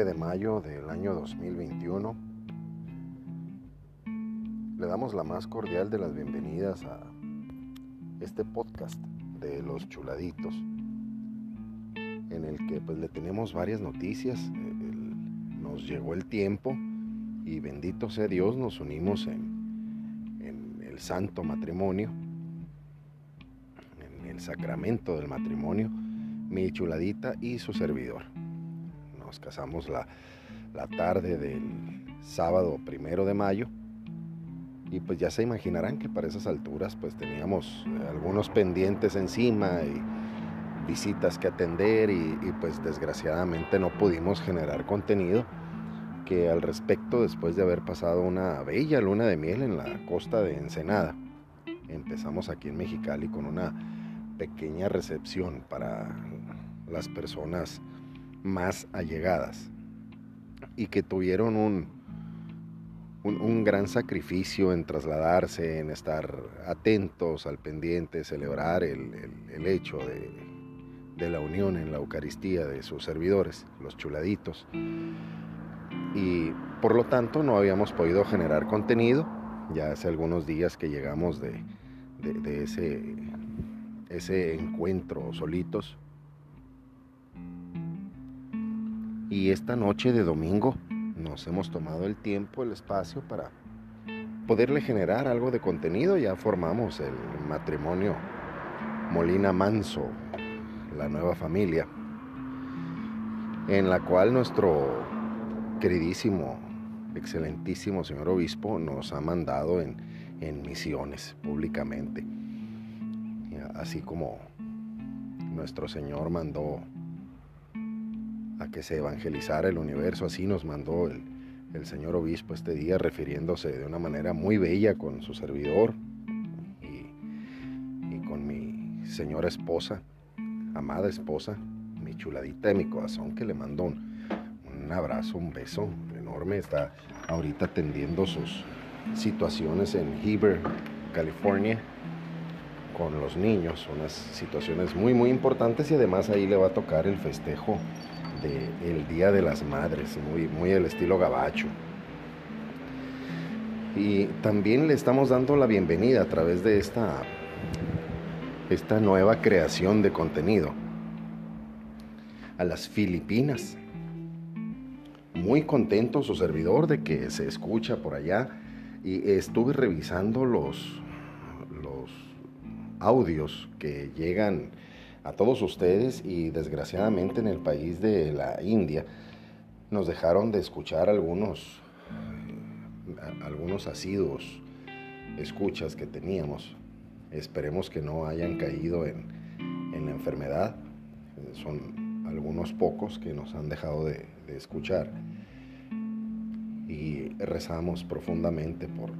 9 de mayo del año 2021. Le damos la más cordial de las bienvenidas a este podcast de los chuladitos, en el que pues le tenemos varias noticias. nos llegó el tiempo y bendito sea Dios nos unimos en, en el santo matrimonio, en el sacramento del matrimonio, mi chuladita y su servidor nos casamos la, tarde del sábado primero de mayo. Y pues ya se imaginarán que para esas alturas pues teníamos eh, algunos pendientes encima y visitas que atender y, pues desgraciadamente no pudimos generar contenido que al respecto después de haber pasado una bella luna de miel en la costa de Ensenada. Empezamos aquí en Mexicali con una pequeña recepción para las personas más allegadas y que tuvieron un, un, gran sacrificio en trasladarse, en estar atentos al pendiente, celebrar el, hecho de, de, la unión en la Eucaristía de sus servidores, los chuladitos. Y por lo tanto no habíamos podido generar contenido. Ya hace algunos días que llegamos de, de ese, ese encuentro solitos Y esta noche de domingo nos hemos tomado el tiempo, el espacio para poderle generar algo de contenido. Ya formamos el matrimonio Molina Manso, la nueva familia, en la cual nuestro queridísimo, excelentísimo señor obispo nos ha mandado en, en misiones públicamente. Así como nuestro Señor mandó a que se evangelizara el universo. Así nos mandó el, señor obispo este día, refiriéndose de una manera muy bella con su servidor y, con mi señora esposa, amada esposa, mi chuladita de mi corazón, que le mando un, abrazo, un beso enorme. Está ahorita atendiendo sus situaciones en Heber, California con los niños, unas situaciones muy muy importantes y además ahí le va a tocar el festejo el Día de las Madres, muy, muy el estilo gabacho. Y también le estamos dando la bienvenida a través de esta, esta nueva creación de contenido a las Filipinas. Muy contento su servidor de que se escucha por allá y estuve revisando los, los audios que llegan a todos ustedes y desgraciadamente en el país de la India nos dejaron de escuchar algunos, eh, algunos asiduos escuchas que teníamos. Esperemos que no hayan caído en, la enfermedad. Son algunos pocos que nos han dejado de, escuchar. Y rezamos profundamente por,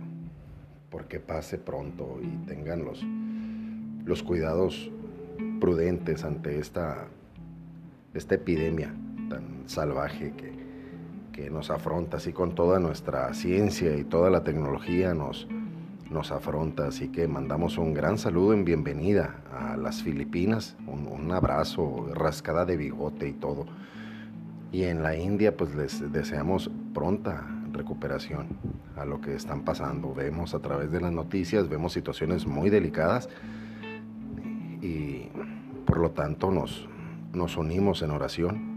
por que pase pronto y tengan los, los cuidados prudentes ante esta, esta epidemia tan salvaje que, que nos afronta, así con toda nuestra ciencia y toda la tecnología nos, nos afronta. Así que mandamos un gran saludo en bienvenida a las Filipinas, un, un, abrazo, rascada de bigote y todo. Y en la India pues les deseamos pronta recuperación a lo que están pasando. Vemos a través de las noticias, vemos situaciones muy delicadas y por lo tanto nos, nos unimos en oración,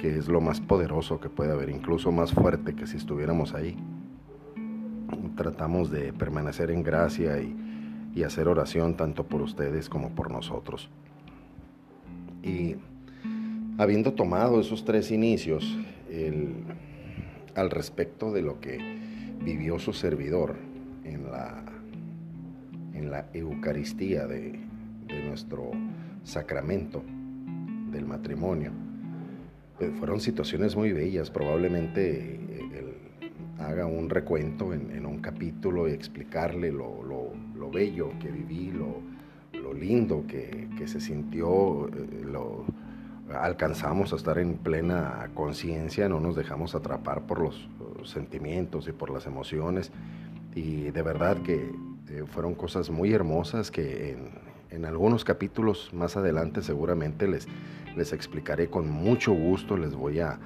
que es lo más poderoso que puede haber, incluso más fuerte que si estuviéramos ahí. Tratamos de permanecer en gracia y, hacer oración tanto por ustedes como por nosotros. Y habiendo tomado esos tres inicios, al respecto de lo que vivió su servidor en la en la Eucaristía de, nuestro sacramento del matrimonio. Eh, fueron situaciones muy bellas, probablemente eh, él haga un recuento en, un capítulo y explicarle lo, bello que viví, lo, lindo que, se sintió, eh, lo, alcanzamos a estar en plena conciencia, no nos dejamos atrapar por los sentimientos y por las emociones y de verdad que eh, fueron cosas muy hermosas que en, algunos capítulos más adelante seguramente les, les explicaré con mucho gusto, les voy a,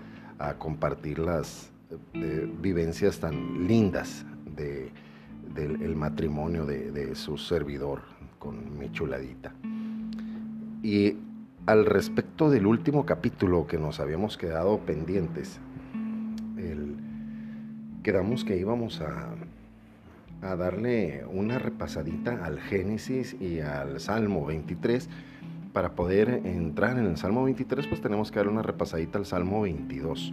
compartir las eh, vivencias tan lindas del matrimonio de, de, su servidor con mi chuladita. Y al respecto del último capítulo que nos habíamos quedado pendientes, quedamos que íbamos a, a darle una repasadita al Génesis y al Salmo 23. Para poder entrar en el Salmo 23, pues tenemos que darle una repasadita al Salmo 22.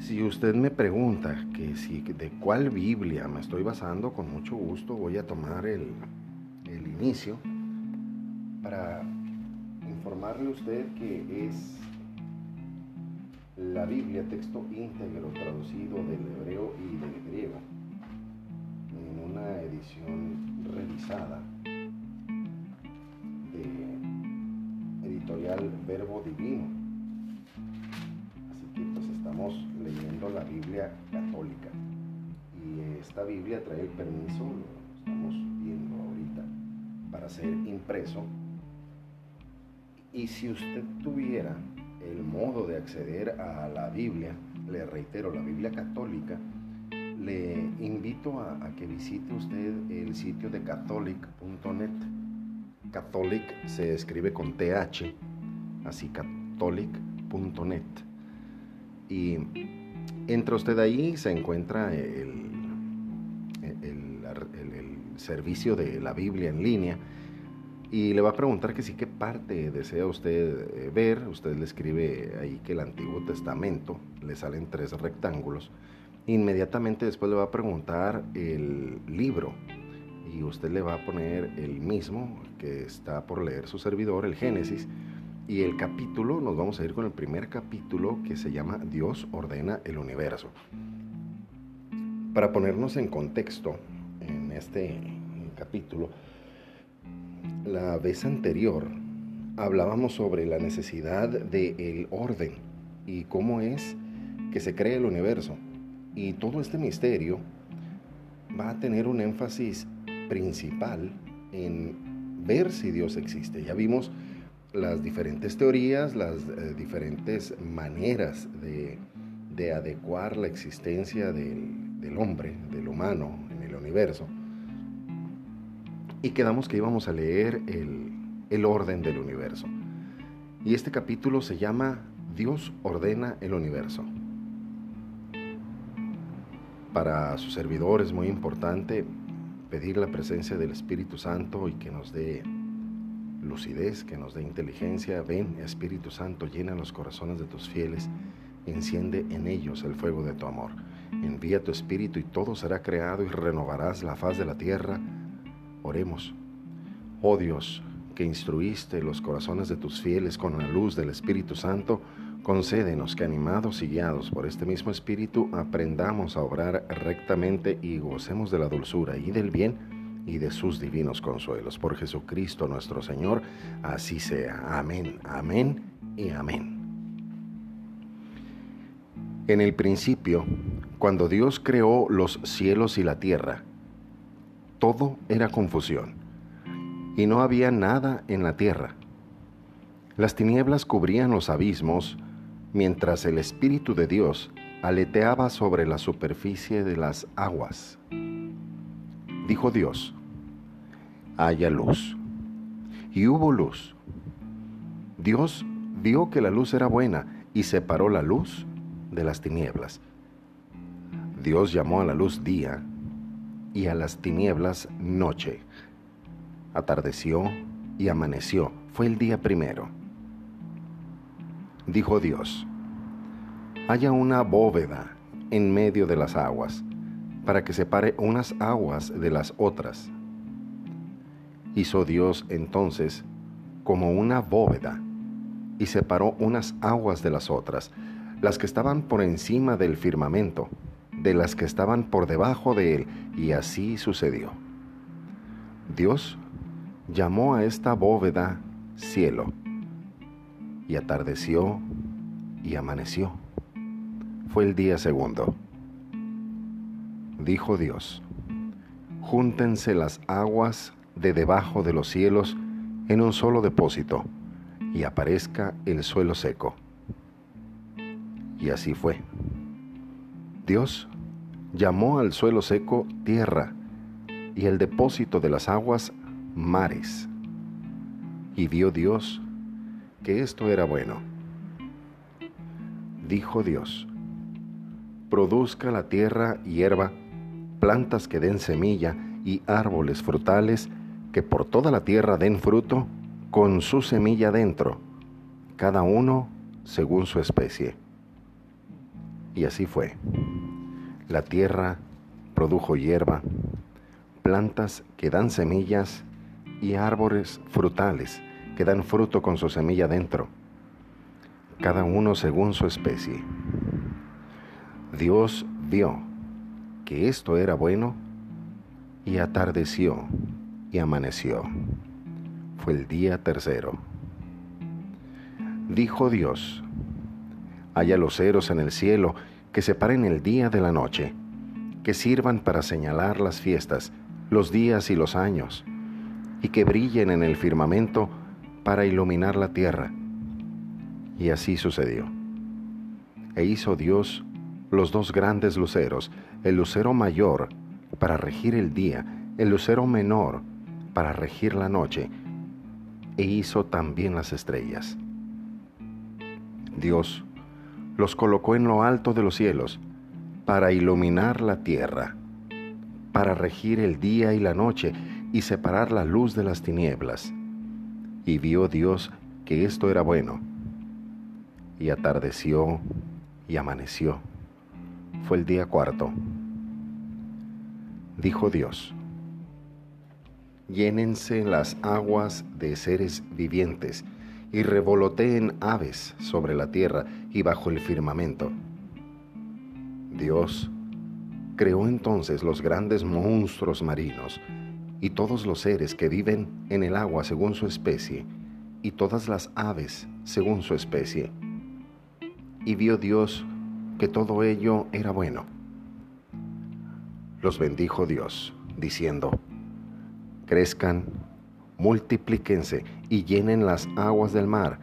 Si usted me pregunta que si de cuál Biblia me estoy basando, con mucho gusto voy a tomar el, el inicio para informarle a usted que es la Biblia, texto íntegro traducido del hebreo y del griego, una edición revisada de editorial Verbo Divino. Así que pues estamos leyendo la Biblia católica y esta Biblia trae el permiso, lo estamos viendo ahorita, para ser impreso y si usted tuviera el modo de acceder a la Biblia, le reitero, la Biblia católica, le invito a, que visite usted el sitio de catholic.net. Catholic se escribe con TH, así catholic.net. Y entra usted ahí, se encuentra el, el servicio de la Biblia en línea y le va a preguntar que sí, qué parte desea usted eh, ver. Usted le escribe ahí que el Antiguo Testamento, le salen tres rectángulos. Inmediatamente después le va a preguntar el libro y usted le va a poner el mismo que está por leer su servidor, el Génesis. Y el capítulo, nos vamos a ir con el primer capítulo que se llama Dios ordena el universo. Para ponernos en contexto en este capítulo, la vez anterior hablábamos sobre la necesidad del orden y cómo es que se crea el universo. Y todo este misterio va a tener un énfasis principal en ver si Dios existe. Ya vimos las diferentes teorías, las eh, diferentes maneras de, adecuar la existencia del, del hombre, del humano en el universo y quedamos que íbamos a leer el, orden del universo. Y este capítulo se llama Dios ordena el universo. Para su servidor es muy importante pedir la presencia del Espíritu Santo y que nos dé lucidez, que nos dé inteligencia. Ven, Espíritu Santo, llena los corazones de tus fieles, enciende en ellos el fuego de tu amor. Envía tu Espíritu y todo será creado y renovarás la faz de la tierra Oremos. Oh Dios, que instruiste los corazones de tus fieles con la luz del Espíritu Santo, concédenos que animados y guiados por este mismo Espíritu aprendamos a obrar rectamente y gocemos de la dulzura y del bien y de sus divinos consuelos. Por Jesucristo nuestro Señor, así sea. Amén, amén y amén. En el principio, cuando Dios creó los cielos y la tierra, todo era confusión, y no había nada en la tierra. Las tinieblas cubrían los abismos, mientras el Espíritu de Dios aleteaba sobre la superficie de las aguas. Dijo Dios, haya luz. Y hubo luz. Dios vio que la luz era buena y separó la luz de las tinieblas. Dios llamó a la luz día y a las tinieblas noche. Atardeció y amaneció, fue el día primero. Dijo Dios, haya una bóveda en medio de las aguas, para que separe unas aguas de las otras. Hizo Dios entonces como una bóveda, y separó unas aguas de las otras, las que estaban por encima del firmamento, de las que estaban por debajo de él, y así sucedió. Dios llamó a esta bóveda cielo, y atardeció y amaneció. Fue el día segundo. Dijo Dios, júntense las aguas de debajo de los cielos en un solo depósito, y aparezca el suelo seco. Y así fue. Dios llamó al suelo seco tierra y el depósito de las aguas mares. Y vio Dios que esto era bueno. Dijo Dios, produzca la tierra hierba, plantas que den semilla y árboles frutales que por toda la tierra den fruto con su semilla dentro, cada uno según su especie. Y así fue. La tierra produjo hierba, plantas que dan semillas y árboles frutales que dan fruto con su semilla dentro, cada uno según su especie. Dios vio que esto era bueno y atardeció y amaneció. Fue el día tercero. Dijo Dios, haya luceros en el cielo que separen el día de la noche, que sirvan para señalar las fiestas, los días y los años, y que brillen en el firmamento para iluminar la tierra. Y así sucedió. E hizo Dios los dos grandes luceros, el lucero mayor para regir el día, el lucero menor para regir la noche, e hizo también las estrellas. Dios los colocó en lo alto de los cielos para iluminar la tierra para regir el día y la noche y separar la luz de las tinieblas. Y vio Dios que esto era bueno. Y atardeció y amaneció. Fue el día cuarto. Dijo Dios, llénense las aguas de seres vivientes y revoloteen aves sobre la tierra y bajo el firmamento. Dios creó entonces los grandes monstruos marinos y todos los seres que viven en el agua según su especie, y todas las aves según su especie. Y vio Dios que todo ello era bueno. Los bendijo Dios, diciendo, crezcan, multiplíquense y llenen las aguas del mar,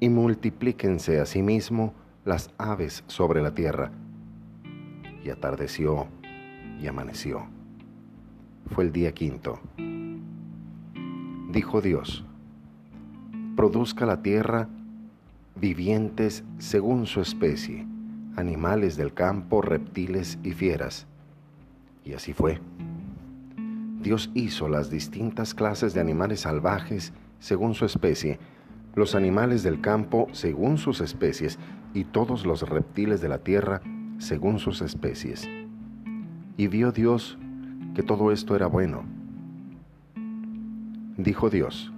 y multiplíquense asimismo las aves sobre la tierra y atardeció y amaneció. Fue el día quinto. Dijo Dios, produzca la tierra vivientes según su especie, animales del campo, reptiles y fieras. Y así fue. Dios hizo las distintas clases de animales salvajes según su especie, los animales del campo según sus especies y todos los reptiles de la tierra según sus especies. Y vio Dios que todo esto era bueno. Dijo Dios,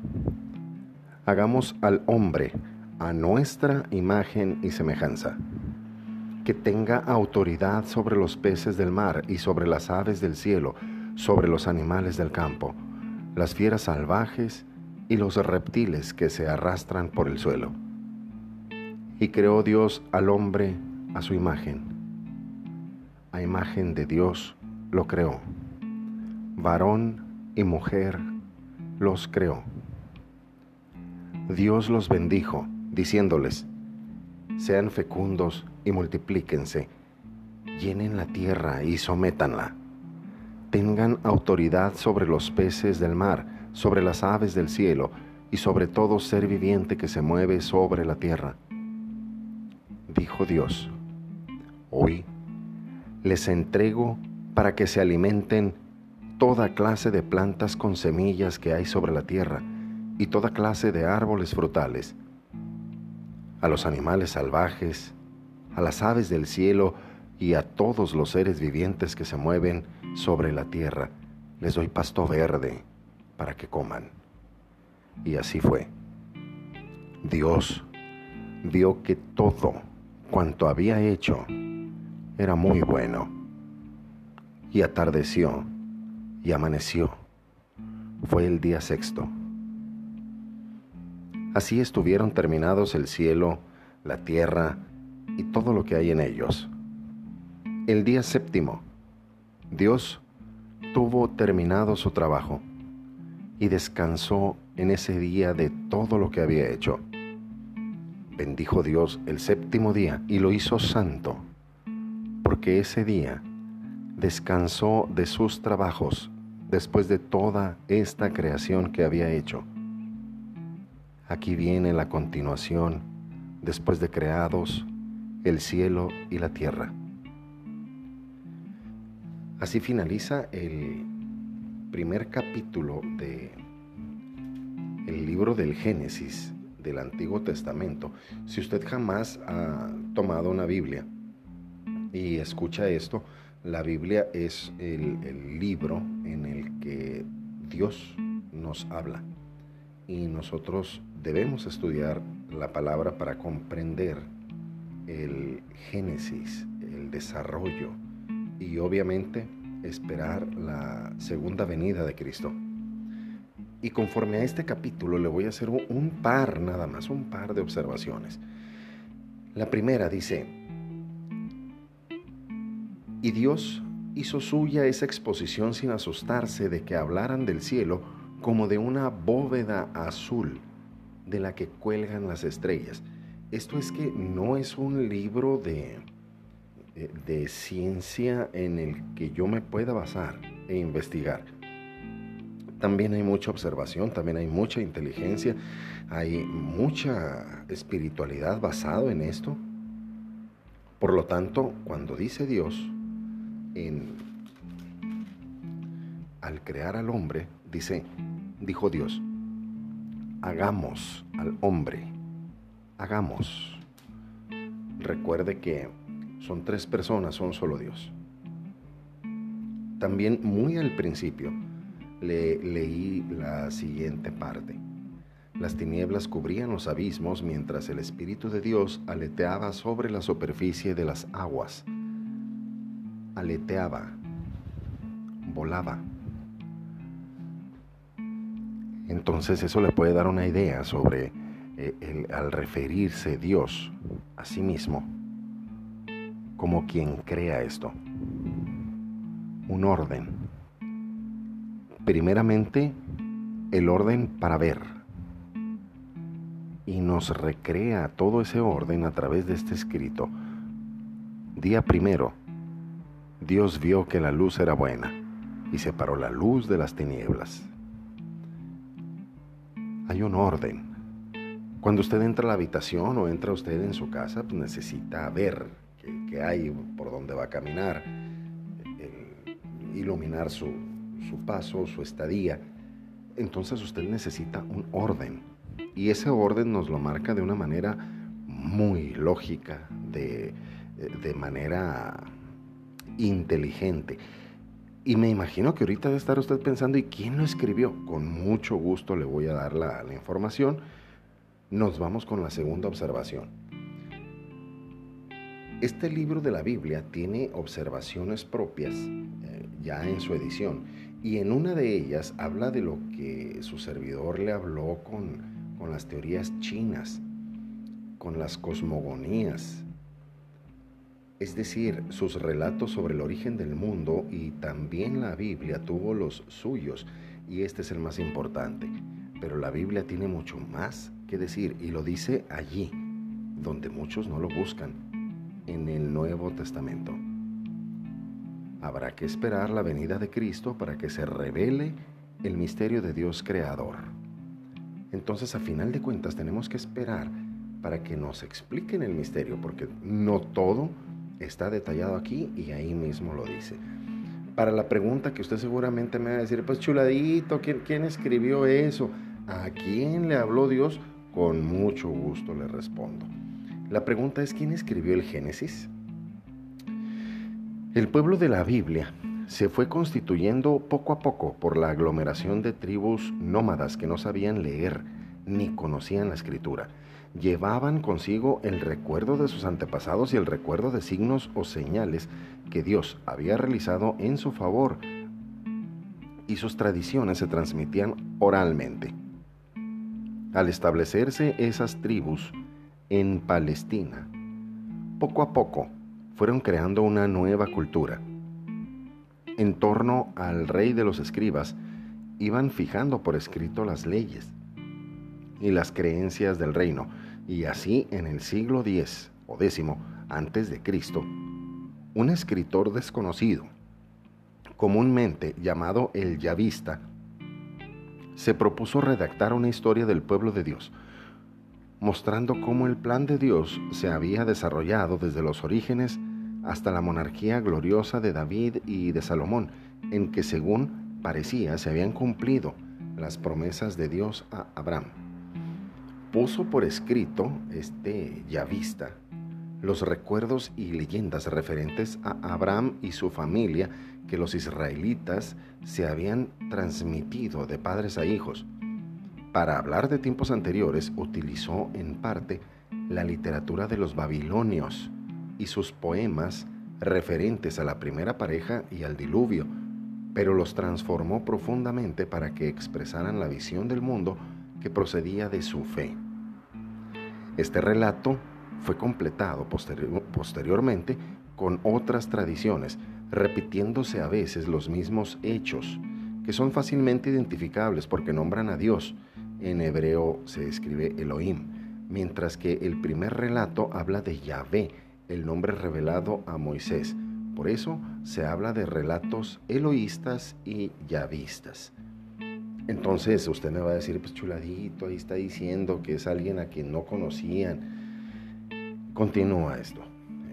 hagamos al hombre a nuestra imagen y semejanza, que tenga autoridad sobre los peces del mar y sobre las aves del cielo, sobre los animales del campo, las fieras salvajes y los reptiles que se arrastran por el suelo. Y creó Dios al hombre a su imagen a imagen de Dios lo creó. Varón y mujer los creó. Dios los bendijo, diciéndoles, sean fecundos y multiplíquense, llenen la tierra y sométanla. Tengan autoridad sobre los peces del mar, sobre las aves del cielo y sobre todo ser viviente que se mueve sobre la tierra. Dijo Dios, hoy les entrego para que se alimenten toda clase de plantas con semillas que hay sobre la tierra y toda clase de árboles frutales, a los animales salvajes, a las aves del cielo y a todos los seres vivientes que se mueven sobre la tierra. Les doy pasto verde para que coman. Y así fue. Dios vio que todo cuanto había hecho era muy bueno. Y atardeció y amaneció. Fue el día sexto. Así estuvieron terminados el cielo, la tierra y todo lo que hay en ellos. El día séptimo, Dios tuvo terminado su trabajo y descansó en ese día de todo lo que había hecho. bendijo Dios el séptimo día y lo hizo santo, porque ese día descansó de sus trabajos después de toda esta creación que había hecho. Aquí viene la continuación, después de creados el cielo y la tierra. Así finaliza el primer capítulo de el libro del Génesis del Antiguo Testamento. Si usted jamás ha tomado una Biblia y escucha esto, la Biblia es el, el libro en el que Dios nos habla y nosotros debemos estudiar la palabra para comprender el génesis, el desarrollo y obviamente esperar la segunda venida de Cristo. Y conforme a este capítulo le voy a hacer un par nada más, un par de observaciones. La primera dice, y Dios hizo suya esa exposición sin asustarse de que hablaran del cielo como de una bóveda azul de la que cuelgan las estrellas. Esto es que no es un libro de, de, ciencia en el que yo me pueda basar e investigar. También hay mucha observación, también hay mucha inteligencia, hay mucha espiritualidad basado en esto. Por lo tanto, cuando dice Dios, en, al crear al hombre, dice, dijo Dios, hagamos al hombre hagamos. Recuerde que son tres personas, son solo Dios. También muy al principio le leí la siguiente parte. Las tinieblas cubrían los abismos mientras el Espíritu de Dios aleteaba sobre la superficie de las aguas. Aleteaba, volaba. Entonces eso le puede dar una idea sobre eh, al referirse Dios a sí mismo como quien crea esto. Un orden. Primeramente, el orden para ver. Y nos recrea todo ese orden a través de este escrito. Día primero, Dios vio que la luz era buena y separó la luz de las tinieblas. Hay un orden cuando usted entra a la habitación o entra usted en su casa, pues necesita ver qué, hay, por dónde va a caminar, iluminar su, su paso, su estadía. Entonces usted necesita un orden. Y ese orden nos lo marca de una manera muy lógica, de, de manera inteligente. Y me imagino que ahorita debe estar usted pensando, ¿y quién lo escribió? Con mucho gusto le voy a dar la, información nos vamos con la segunda observación. Este libro de la Biblia tiene observaciones propias eh, ya en su edición y en una de ellas habla de lo que su servidor le habló con, con las teorías chinas, con las cosmogonías, es decir, sus relatos sobre el origen del mundo y también la Biblia tuvo los suyos y este es el más importante. Pero la Biblia tiene mucho más que decir y lo dice allí, donde muchos no lo buscan, en el Nuevo Testamento. Habrá que esperar la venida de Cristo para que se revele el misterio de Dios creador. Entonces, a final de cuentas, tenemos que esperar para que nos expliquen el misterio, porque no todo está detallado aquí y ahí mismo lo dice. Para la pregunta que usted seguramente me va a decir, pues chuladito, ¿quién, escribió eso? ¿A quién le habló Dios? Con mucho gusto le respondo. La pregunta es, ¿quién escribió el Génesis? El pueblo de la Biblia se fue constituyendo poco a poco por la aglomeración de tribus nómadas que no sabían leer ni conocían la escritura. Llevaban consigo el recuerdo de sus antepasados y el recuerdo de signos o señales que Dios había realizado en su favor y sus tradiciones se transmitían oralmente. Al establecerse esas tribus en Palestina, poco a poco fueron creando una nueva cultura. En torno al rey de los escribas, iban fijando por escrito las leyes y las creencias del reino, Y así en el siglo X o X antes de Cristo, un escritor desconocido, comúnmente llamado el Yavista, se propuso redactar una historia del pueblo de Dios, mostrando cómo el plan de Dios se había desarrollado desde los orígenes hasta la monarquía gloriosa de David y de Salomón, en que según parecía se habían cumplido las promesas de Dios a Abraham. Puso por escrito este Yavista los recuerdos y leyendas referentes a Abraham y su familia que los israelitas se habían transmitido de padres a hijos. Para hablar de tiempos anteriores utilizó en parte la literatura de los babilonios y sus poemas referentes a la primera pareja y al diluvio, pero los transformó profundamente para que expresaran la visión del mundo que procedía de su fe. Este relato fue completado posteriormente con otras tradiciones, repitiéndose a veces los mismos hechos, que son fácilmente identificables porque nombran a Dios. En hebreo se escribe Elohim, mientras que el primer relato habla de Yahvé, el nombre revelado a Moisés. Por eso se habla de relatos eloístas y yavistas. Entonces usted me va a decir, pues chuladito, ahí está diciendo que es alguien a quien no conocían. Continúa esto.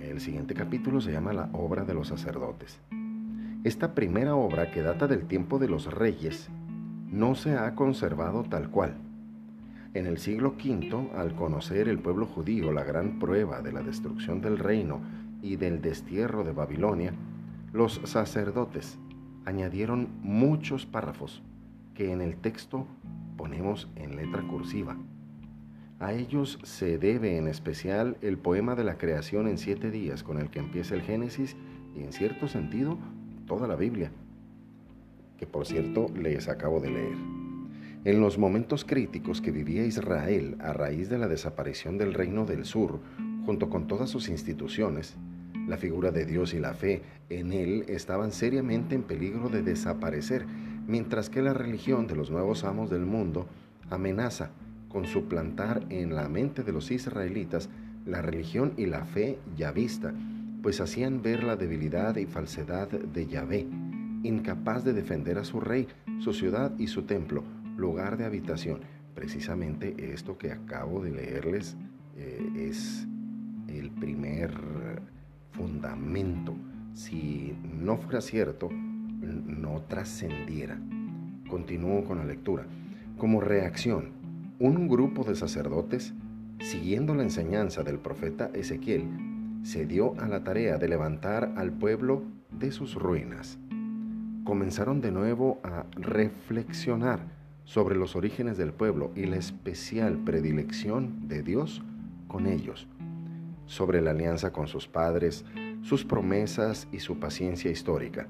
El siguiente capítulo se llama La obra de los sacerdotes. Esta primera obra, que data del tiempo de los reyes, no se ha conservado tal cual. En el siglo V, al conocer el pueblo judío la gran prueba de la destrucción del reino y del destierro de Babilonia, los sacerdotes añadieron muchos párrafos que en el texto ponemos en letra cursiva a ellos se debe en especial el poema de la creación en siete días con el que empieza el Génesis y en cierto sentido toda la Biblia, que por cierto les acabo de leer. En los momentos críticos que vivía Israel a raíz de la desaparición del reino del sur, junto con todas sus instituciones, la figura de Dios y la fe en él estaban seriamente en peligro de desaparecer, mientras que la religión de los nuevos amos del mundo amenaza con suplantar en la mente de los israelitas la religión y la fe yavista, pues hacían ver la debilidad y falsedad de Yahvé, incapaz de defender a su rey, su ciudad y su templo, lugar de habitación. Precisamente esto que acabo de leerles eh, es el primer fundamento. Si no fuera cierto, no trascendiera. Continúo con la lectura. Como reacción, un grupo de sacerdotes, siguiendo la enseñanza del profeta Ezequiel, se dio a la tarea de levantar al pueblo de sus ruinas. Comenzaron de nuevo a reflexionar sobre los orígenes del pueblo y la especial predilección de Dios con ellos, sobre la alianza con sus padres, sus promesas y su paciencia histórica.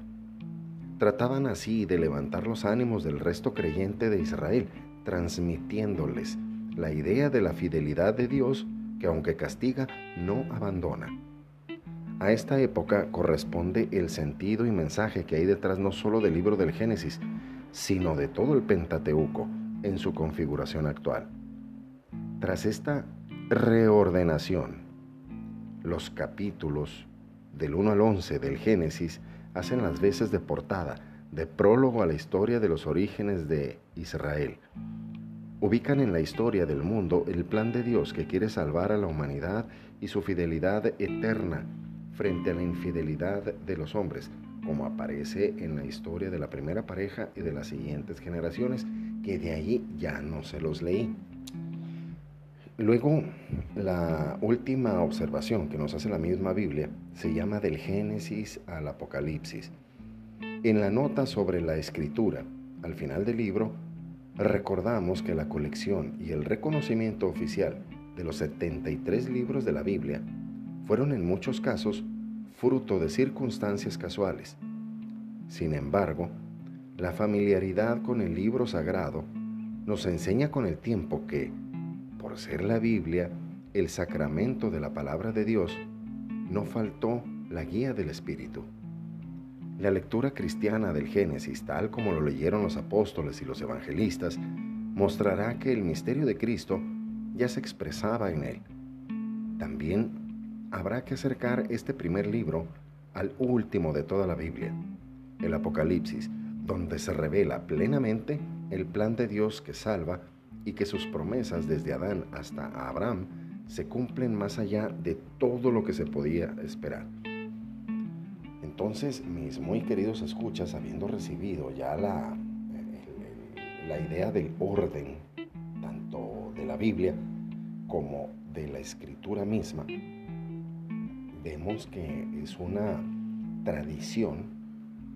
Trataban así de levantar los ánimos del resto creyente de Israel, transmitiéndoles la idea de la fidelidad de Dios que aunque castiga, no abandona. A esta época corresponde el sentido y mensaje que hay detrás no solo del libro del Génesis, sino de todo el Pentateuco en su configuración actual. Tras esta reordenación, los capítulos del 1 al 11 del Génesis hacen las veces de portada, de prólogo a la historia de los orígenes de Israel ubican en la historia del mundo el plan de Dios que quiere salvar a la humanidad y su fidelidad eterna frente a la infidelidad de los hombres, como aparece en la historia de la primera pareja y de las siguientes generaciones, que de allí ya no se los leí. Luego, la última observación que nos hace la misma Biblia se llama del Génesis al Apocalipsis. En la nota sobre la escritura, al final del libro, recordamos que la colección y el reconocimiento oficial de los 73 libros de la Biblia fueron en muchos casos fruto de circunstancias casuales. Sin embargo, la familiaridad con el libro sagrado nos enseña con el tiempo que, por ser la Biblia el sacramento de la palabra de Dios, no faltó la guía del Espíritu. La lectura cristiana del Génesis, tal como lo leyeron los apóstoles y los evangelistas, mostrará que el misterio de Cristo ya se expresaba en él. También habrá que acercar este primer libro al último de toda la Biblia, el Apocalipsis, donde se revela plenamente el plan de Dios que salva y que sus promesas desde Adán hasta Abraham se cumplen más allá de todo lo que se podía esperar. Entonces, mis muy queridos escuchas, habiendo recibido ya la, la idea del orden, tanto de la Biblia como de la escritura misma, vemos que es una tradición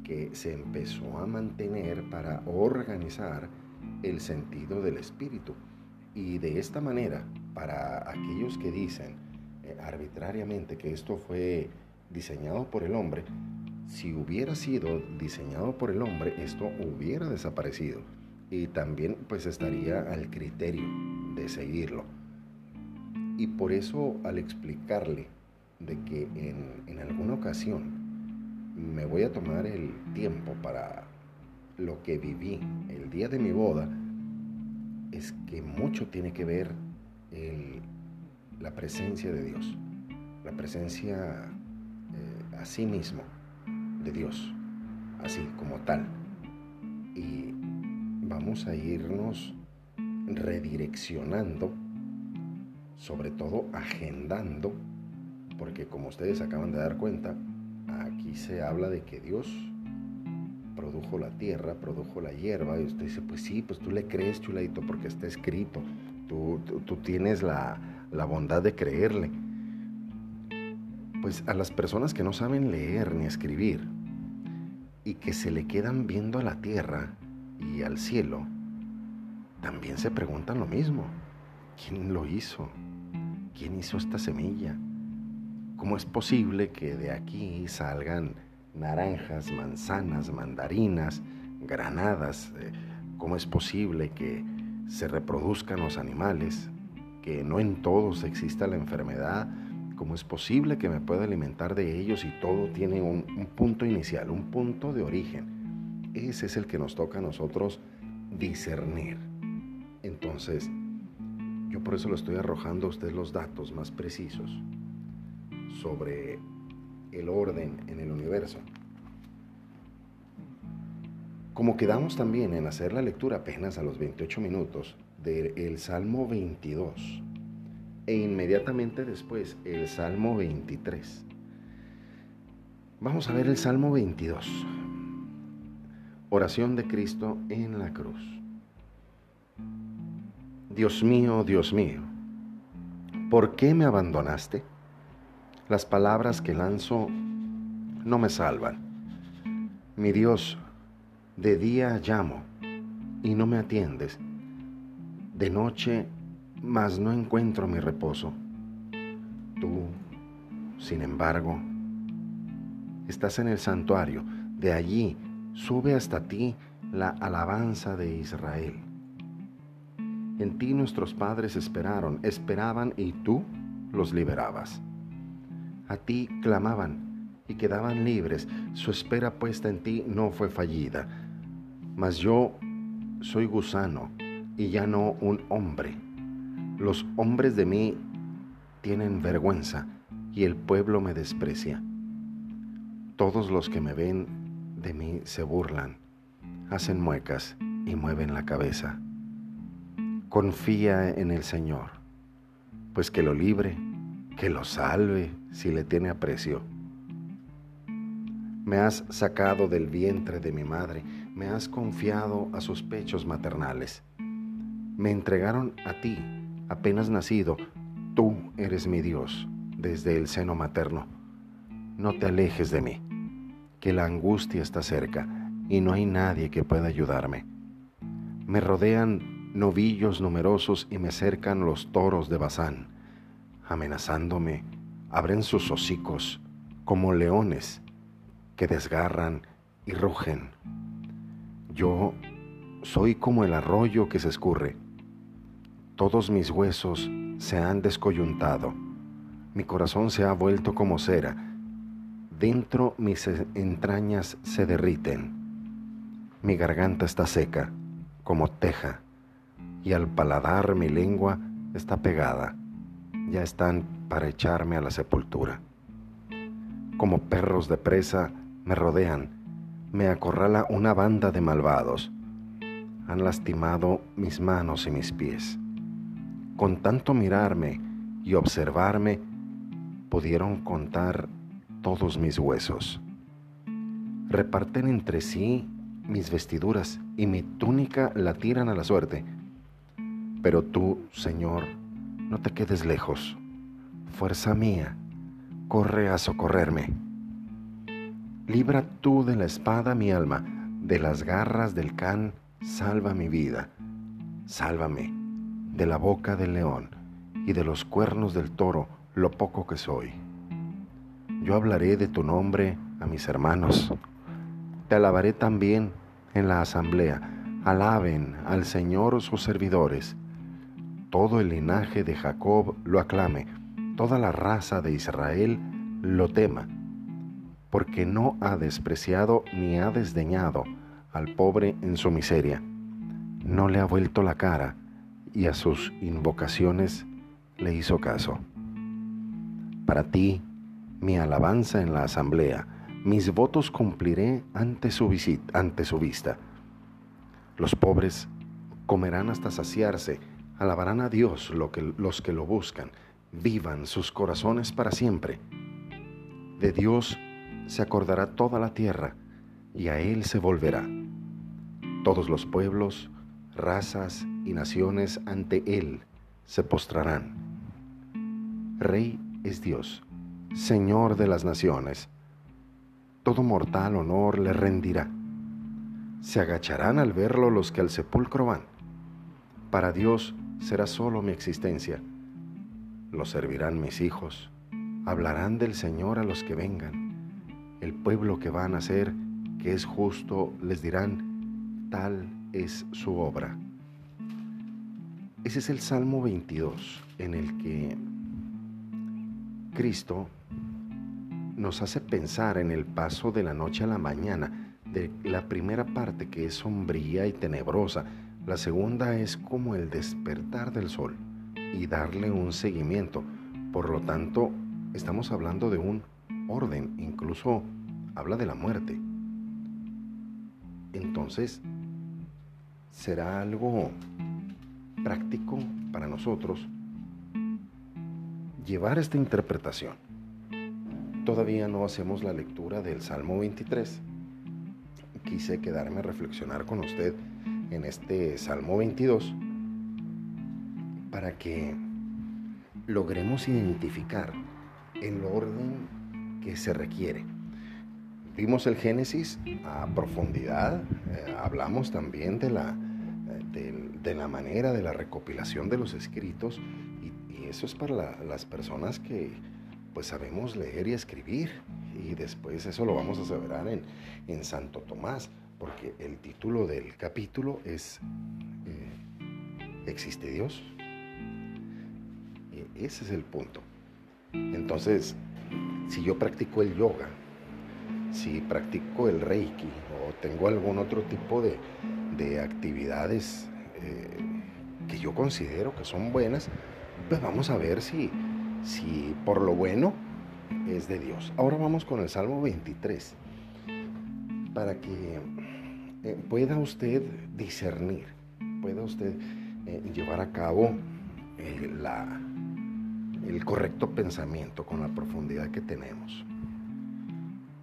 que se empezó a mantener para organizar el sentido del espíritu. Y de esta manera, para aquellos que dicen eh, arbitrariamente que esto fue diseñado por el hombre, si hubiera sido diseñado por el hombre, esto hubiera desaparecido y también pues estaría al criterio de seguirlo. Y por eso al explicarle de que en, en alguna ocasión me voy a tomar el tiempo para lo que viví el día de mi boda, es que mucho tiene que ver la presencia de Dios, la presencia eh, a sí mismo de Dios, así como tal. Y vamos a irnos redireccionando, sobre todo agendando, porque como ustedes acaban de dar cuenta, aquí se habla de que Dios produjo la tierra, produjo la hierba, y usted dice, pues sí, pues tú le crees, chuladito, porque está escrito, tú, tienes la, la bondad de creerle. Pues a las personas que no saben leer ni escribir y que se le quedan viendo a la tierra y al cielo, también se preguntan lo mismo. ¿Quién lo hizo? ¿Quién hizo esta semilla? ¿Cómo es posible que de aquí salgan naranjas, manzanas, mandarinas, granadas? Eh, ¿Cómo es posible que se reproduzcan los animales? Que no en todos exista la enfermedad. ¿Cómo es posible que me pueda alimentar de ellos y todo tiene un, un punto inicial, un punto de origen? Ese es el que nos toca a nosotros discernir. Entonces, yo por eso le estoy arrojando a usted los datos más precisos sobre el orden en el universo. Como quedamos también en hacer la lectura apenas a los 28 minutos del Salmo 22 e inmediatamente después el Salmo 23. Vamos a ver el Salmo 22. Oración de Cristo en la cruz. Dios mío, Dios mío, ¿por qué me abandonaste? Las palabras que lanzo no me salvan. Mi Dios, de día llamo y no me atiendes. De noche, mas no encuentro mi reposo. Tú, sin embargo, estás en el santuario. De allí sube hasta ti la alabanza de Israel. En ti nuestros padres esperaron, esperaban y tú los liberabas. A ti clamaban y quedaban libres. Su espera puesta en ti no fue fallida. Mas yo soy gusano y ya no un hombre. Los hombres de mí tienen vergüenza y el pueblo me desprecia. Todos los que me ven de mí se burlan, hacen muecas y mueven la cabeza. Confía en el Señor, pues que lo libre que lo salve si le tiene aprecio. Me has sacado del vientre de mi madre, me has confiado a sus pechos maternales. Me entregaron a ti, apenas nacido, tú eres mi Dios, desde el seno materno. No te alejes de mí, que la angustia está cerca y no hay nadie que pueda ayudarme. Me rodean novillos numerosos y me cercan los toros de Bazán amenazándome, abren sus hocicos como leones que desgarran y rugen. Yo soy como el arroyo que se escurre. Todos mis huesos se han descoyuntado. Mi corazón se ha vuelto como cera. Dentro mis entrañas se derriten. Mi garganta está seca como teja y al paladar mi lengua está pegada, ya están para echarme a la sepultura. Como perros de presa me rodean, me acorrala una banda de malvados. Han lastimado mis manos y mis pies. Con tanto mirarme y observarme, pudieron contar todos mis huesos. Reparten entre sí mis vestiduras y mi túnica la tiran a la suerte. Pero tú, Señor, no te quedes lejos. Fuerza mía, corre a socorrerme. Libra tú de la espada mi alma, de las garras del can, salva mi vida. Sálvame de la boca del león y de los cuernos del toro, lo poco que soy. Yo hablaré de tu nombre a mis hermanos. Te alabaré también en la asamblea. Alaben al Señor sus servidores. Todo el linaje de Jacob lo aclame, toda la raza de Israel lo tema, porque no ha despreciado ni ha desdeñado al pobre en su miseria. No le ha vuelto la cara y a sus invocaciones le hizo caso. Para ti, mi alabanza en la asamblea, mis votos cumpliré ante su, su vista. Los pobres comerán hasta saciarse, alabarán a Dios lo que, los que lo buscan, vivan sus corazones para siempre. De Dios se acordará toda la tierra y a Él se volverá. Todos los pueblos, razas y naciones ante Él se postrarán. Rey es Dios, Señor de las naciones. Todo mortal honor le rendirá. Se agacharán al verlo los que al sepulcro van. Para Dios será solo mi existencia. Lo servirán mis hijos. Hablarán del Señor a los que vengan. El pueblo que van a ser, que es justo, les dirán, tal es su obra. Ese es el Salmo 22 en el que Cristo nos hace pensar en el paso de la noche a la mañana, de la primera parte que es sombría y tenebrosa, la segunda es como el despertar del sol y darle un seguimiento. Por lo tanto, estamos hablando de un orden, incluso habla de la muerte. Entonces, será algo práctico para nosotros llevar esta interpretación. Todavía no hacemos la lectura del Salmo 23. Quise quedarme a reflexionar con usted en este Salmo 22 para que logremos identificar el orden que se requiere. Vimos el Génesis a profundidad, eh, hablamos también de la, eh, de, la manera de la recopilación de los escritos eso es para las personas que pues sabemos leer y escribir. Y después eso lo vamos a saber en, en Santo Tomás, porque el título del capítulo es eh, ¿Existe Dios? Ese es el punto. Entonces, si yo practico el yoga, si practico el reiki o tengo algún otro tipo de, de actividades eh, que yo considero que son buenas, pues vamos a ver si, si por lo bueno es de Dios. Ahora vamos con el Salmo 23, para que eh, pueda usted discernir, pueda usted eh, llevar a cabo la, el correcto pensamiento con la profundidad que tenemos.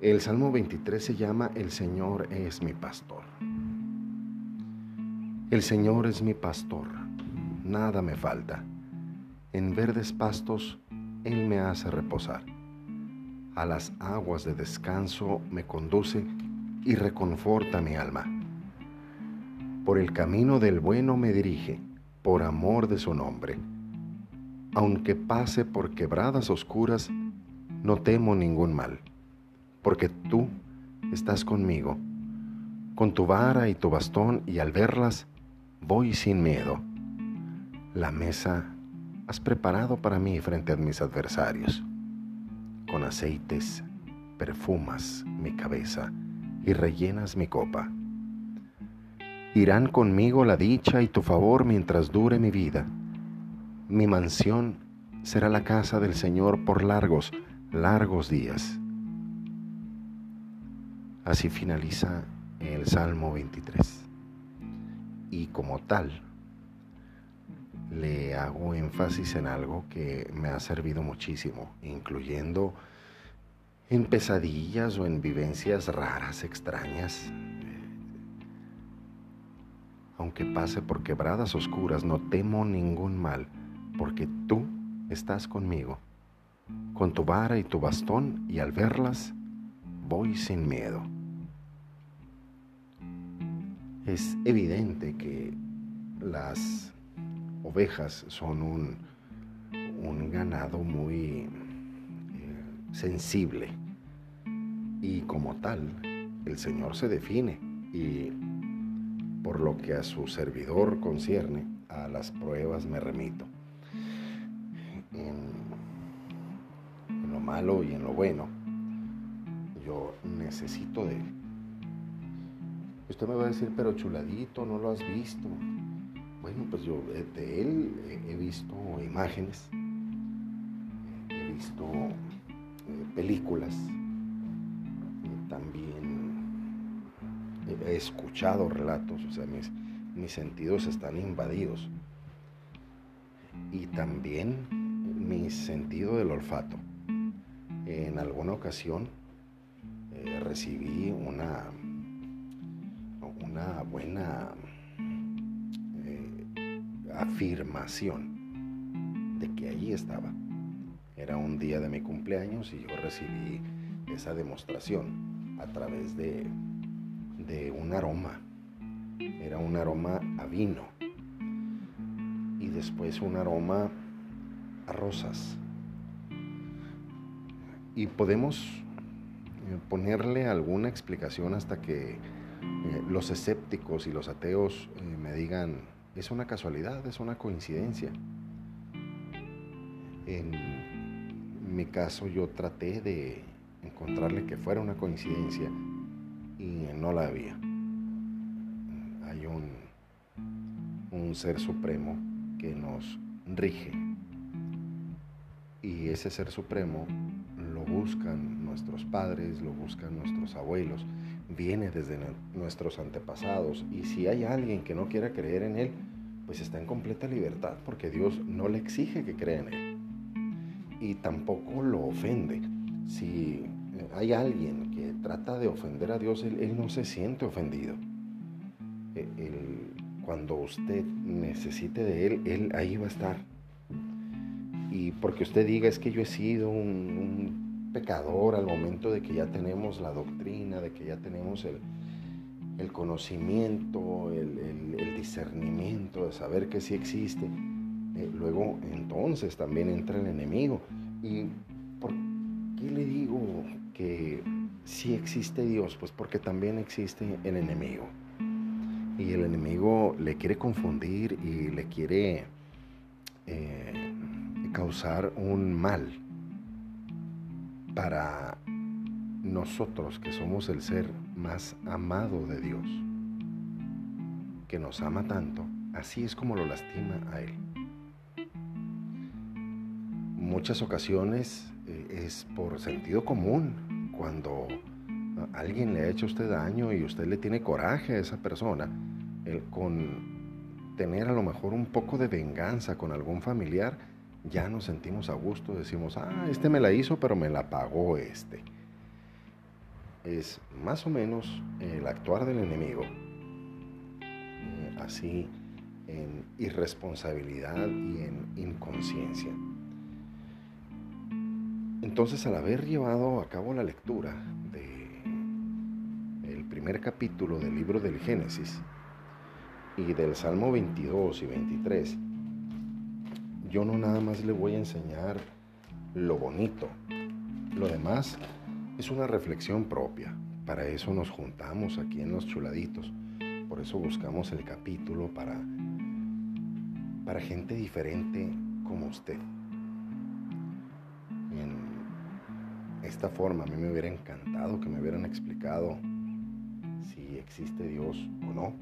El Salmo 23 se llama El Señor es mi pastor. El Señor es mi pastor, nada me falta en verdes pastos Él me hace reposar. A las aguas de descanso me conduce y reconforta mi alma. Por el camino del bueno me dirige, por amor de su nombre. Aunque pase por quebradas oscuras, no temo ningún mal, porque tú estás conmigo. Con tu vara y tu bastón y al verlas, voy sin miedo. La mesa has preparado para mí frente a mis adversarios. Con aceites perfumas mi cabeza y rellenas mi copa. Irán conmigo la dicha y tu favor mientras dure mi vida. Mi mansión será la casa del Señor por largos, largos días. Así finaliza el Salmo 23. Y como tal, le hago énfasis en algo que me ha servido muchísimo, incluyendo en pesadillas o en vivencias raras, extrañas. Aunque pase por quebradas oscuras, no temo ningún mal, porque tú estás conmigo, con tu vara y tu bastón, y al verlas voy sin miedo. Es evidente que las ovejas son un, un ganado muy eh, sensible y como tal el Señor se define y por lo que a su servidor concierne, a las pruebas me remito. En, lo malo y en lo bueno, yo necesito de Él. Usted me va a decir, pero chuladito, no lo has visto. Bueno, pues yo eh, de Él he visto imágenes, he visto eh, películas, también he escuchado relatos, o sea, mis, mis sentidos están invadidos. Y también mi sentido del olfato. En alguna ocasión eh, recibí una, una buena eh, afirmación de que allí estaba. Era un día de mi cumpleaños y yo recibí esa demostración a través de de un aroma. Era un aroma a vino y después un aroma a rosas. Y podemos eh, ponerle alguna explicación hasta que eh, los escépticos y los ateos eh, me digan, es una casualidad, es una coincidencia. En mi caso yo traté de encontrarle que fuera una coincidencia y no la había. Hay un, un ser supremo que nos rige y ese ser supremo lo buscan nuestros padres, lo buscan nuestros abuelos, viene desde nuestros antepasados y si hay alguien que no quiera creer en él, pues está en completa libertad porque Dios no le exige que crea en él y tampoco lo ofende. Si hay alguien que trata de ofender a Dios, Él, no se siente ofendido. E, cuando usted necesite de Él, Él ahí va a estar. Y porque usted diga es que yo he sido un, pecador al momento de que ya tenemos la doctrina, de que ya tenemos el, conocimiento, el, discernimiento de saber que sí existe, eh, luego entonces también entra el enemigo. ¿Y por qué le digo que si existe Dios, pues porque también existe el enemigo. Y el enemigo le quiere confundir y le quiere eh, causar un mal para nosotros que somos el ser más amado de Dios, que nos ama tanto, así es como lo lastima a Él. Muchas ocasiones eh, es por sentido común cuando alguien le ha hecho a usted daño y usted le tiene coraje a esa persona, con tener a lo mejor un poco de venganza con algún familiar, ya nos sentimos a gusto, decimos, ah, este me la hizo, pero me la pagó este. Es más o menos el actuar del enemigo, eh, así en irresponsabilidad y en inconsciencia. Entonces, al haber llevado a cabo la lectura del primer capítulo del libro del Génesis y del Salmo 22 y 23, yo no nada más le voy a enseñar lo bonito. Lo demás es una reflexión propia. Para eso nos juntamos aquí en los chuladitos. Por eso buscamos el capítulo para, para gente diferente como usted. esta forma. A mí me hubiera encantado que me hubieran explicado si existe Dios o no.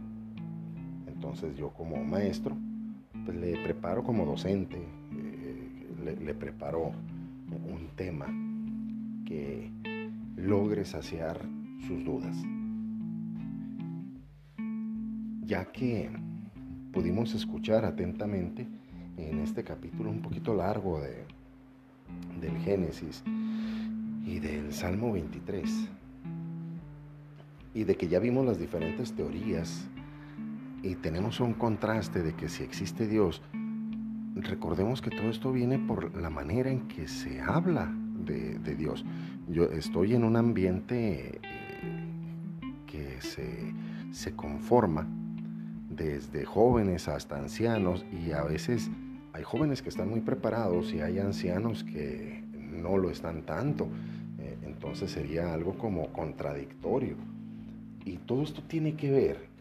Entonces yo como maestro, pues le preparo como docente le, le preparo un tema que logre saciar sus dudas. Ya que pudimos escuchar atentamente en este capítulo un poquito largo de, del Génesis y del Salmo 23, y de que ya vimos las diferentes teorías y tenemos un contraste de que si existe Dios, recordemos que todo esto viene por la manera en que se habla de, Dios. Yo estoy en un ambiente eh, que se, se conforma desde jóvenes hasta ancianos y a veces hay jóvenes que están muy preparados y hay ancianos que no lo están tanto. Eh, entonces sería algo como contradictorio. Y todo esto tiene que ver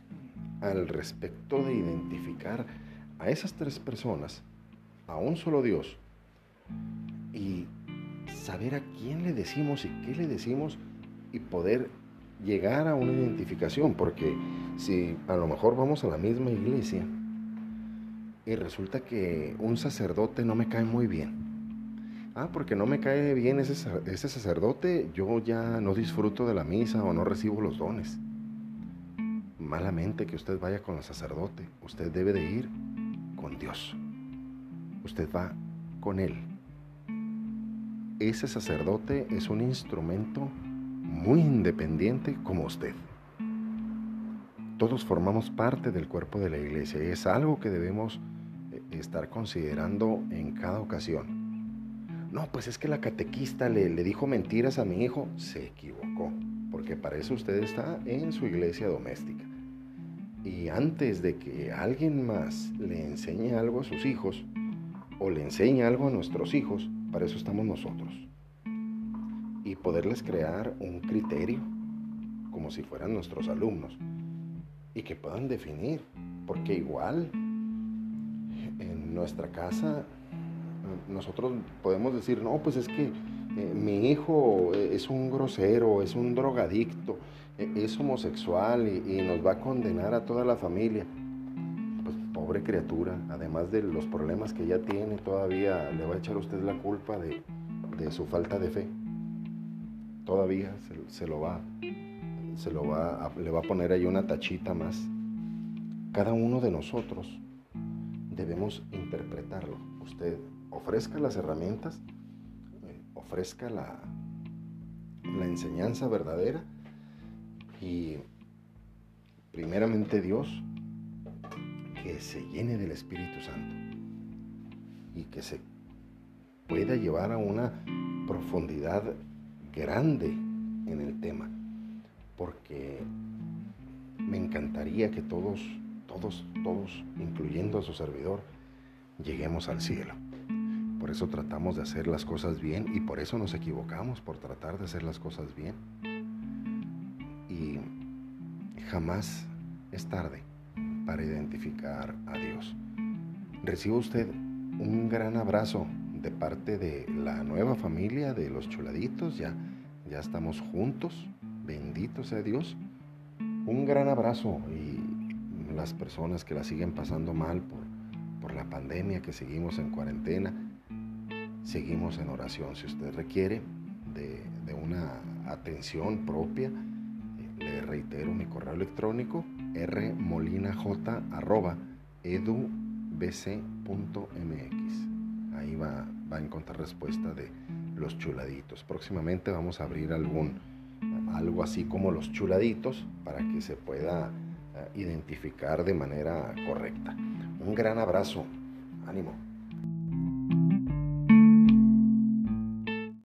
al respecto de identificar a esas tres personas, a un solo Dios, y saber a quién le decimos y qué le decimos y poder llegar a una identificación, porque si a lo mejor vamos a la misma iglesia y resulta que un sacerdote no me cae muy bien, ah, porque no me cae bien ese, ese sacerdote, yo ya no disfruto de la misa o no recibo los dones. Malamente que usted vaya con el sacerdote, usted debe de ir con Dios. Usted va con Él. Ese sacerdote es un instrumento muy independiente como usted. Todos formamos parte del cuerpo de la iglesia y es algo que debemos eh, estar considerando en cada ocasión. No, pues es que la catequista le, le dijo mentiras a mi hijo, se equivocó, porque para eso usted está en su iglesia doméstica. Y antes de que alguien más le enseñe algo a sus hijos o le enseñe algo a nuestros hijos, para eso estamos nosotros. Y poderles crear un criterio como si fueran nuestros alumnos y que puedan definir, porque igual en nuestra casa nosotros podemos decir, no, pues es que eh, mi hijo es un grosero, es un drogadicto, es homosexual y, y, nos va a condenar a toda la familia. Pues pobre criatura, además de los problemas que ya tiene, todavía le va a echar usted la culpa de, de su falta de fe todavía se, lo va, se lo va le va a poner ahí una tachita más. Cada uno de nosotros debemos interpretarlo. Usted ofrezca las herramientas, eh, ofrezca la, la enseñanza verdadera y primeramente Dios que se llene del Espíritu Santo y que se pueda llevar a una profundidad grande en el tema, porque me encantaría que todos, todos, todos, incluyendo a su servidor, lleguemos al cielo. Por eso tratamos de hacer las cosas bien y por eso nos equivocamos, por tratar de hacer las cosas bien. Jamás es tarde para identificar a Dios. Reciba usted un gran abrazo de parte de la nueva familia de los chuladitos. Ya, ya estamos juntos. Bendito sea Dios. Un gran abrazo y las personas que la siguen pasando mal por, por la pandemia, que seguimos en cuarentena, seguimos en oración. Si usted requiere de, de una atención propia, reitero mi correo electrónico rmolinaj.edubc.mx ahí va, a encontrar respuesta de los chuladitos. Próximamente vamos a abrir algún, algo así como los chuladitos para que se pueda eh, identificar de manera correcta. Un gran abrazo. Ánimo.